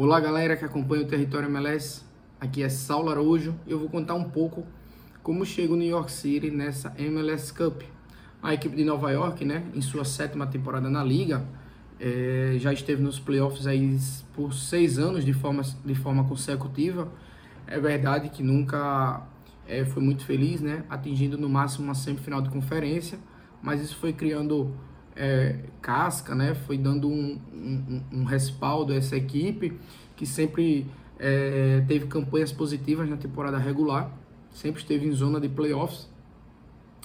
Olá galera que acompanha o Território MLS, aqui é Saulo Araújo eu vou contar um pouco como chega o New York City nessa MLS Cup. A equipe de Nova York, né, em sua sétima temporada na liga, é, já esteve nos playoffs aí por seis anos de forma, de forma consecutiva. É verdade que nunca é, foi muito feliz, né, atingindo no máximo uma semifinal de conferência, mas isso foi criando é, casca, né? Foi dando um, um, um, respaldo a essa equipe que sempre é, teve campanhas positivas na temporada regular, sempre esteve em zona de playoffs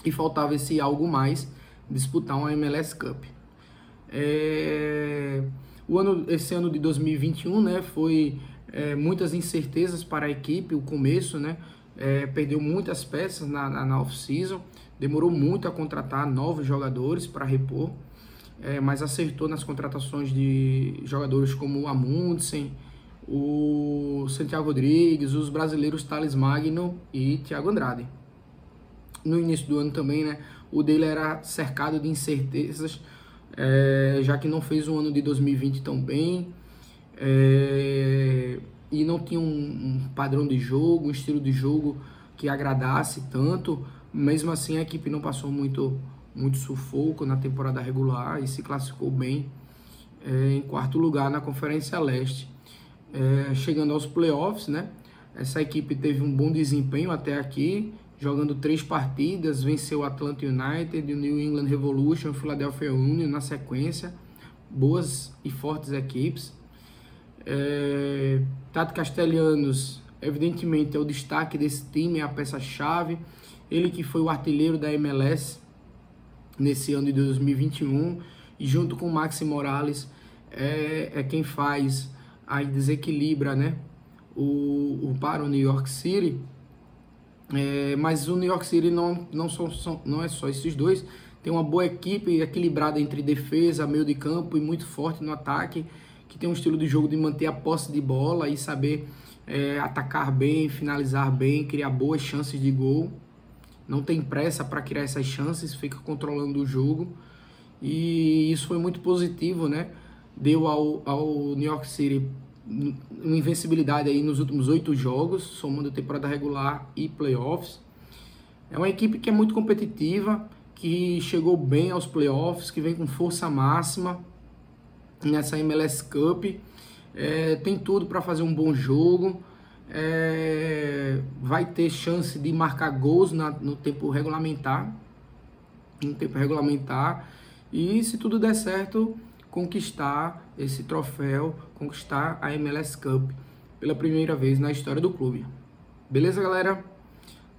e faltava esse algo mais disputar uma MLS Cup. É, o ano, esse ano de 2021, né? Foi é, muitas incertezas para a equipe, o começo, né? É, perdeu muitas peças na, na, na off-season demorou muito a contratar novos jogadores para repor, é, mas acertou nas contratações de jogadores como o Amundsen, o Santiago Rodrigues, os brasileiros Thales Magno e Thiago Andrade. No início do ano também, né, o dele era cercado de incertezas, é, já que não fez um ano de 2020 tão bem é, e não tinha um, um padrão de jogo, um estilo de jogo que agradasse tanto mesmo assim, a equipe não passou muito, muito sufoco na temporada regular e se classificou bem é, em quarto lugar na Conferência Leste. É, chegando aos playoffs, né? Essa equipe teve um bom desempenho até aqui, jogando três partidas, venceu o Atlanta United, o New England Revolution, o Philadelphia Union na sequência. Boas e fortes equipes. É, Tato Castelhanos, evidentemente, é o destaque desse time, é a peça-chave. Ele que foi o artilheiro da MLS nesse ano de 2021 e junto com o Maxi Morales é, é quem faz aí desequilibra né o, o para o New York City. É, mas o New York City não não são, são, não é só esses dois. Tem uma boa equipe equilibrada entre defesa meio de campo e muito forte no ataque que tem um estilo de jogo de manter a posse de bola e saber é, atacar bem finalizar bem criar boas chances de gol não tem pressa para criar essas chances, fica controlando o jogo. E isso foi muito positivo, né? Deu ao, ao New York City uma invencibilidade aí nos últimos oito jogos, somando temporada regular e playoffs. É uma equipe que é muito competitiva, que chegou bem aos playoffs, que vem com força máxima nessa MLS Cup. É, tem tudo para fazer um bom jogo é, vai ter chance de marcar gols na, no tempo regulamentar, no tempo regulamentar, e se tudo der certo, conquistar esse troféu, conquistar a MLS Cup pela primeira vez na história do clube. Beleza, galera?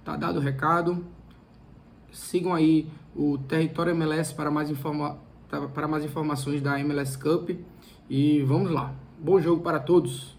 Tá dado o recado. Sigam aí o Território MLS para mais, informa para mais informações da MLS Cup e vamos lá. Bom jogo para todos.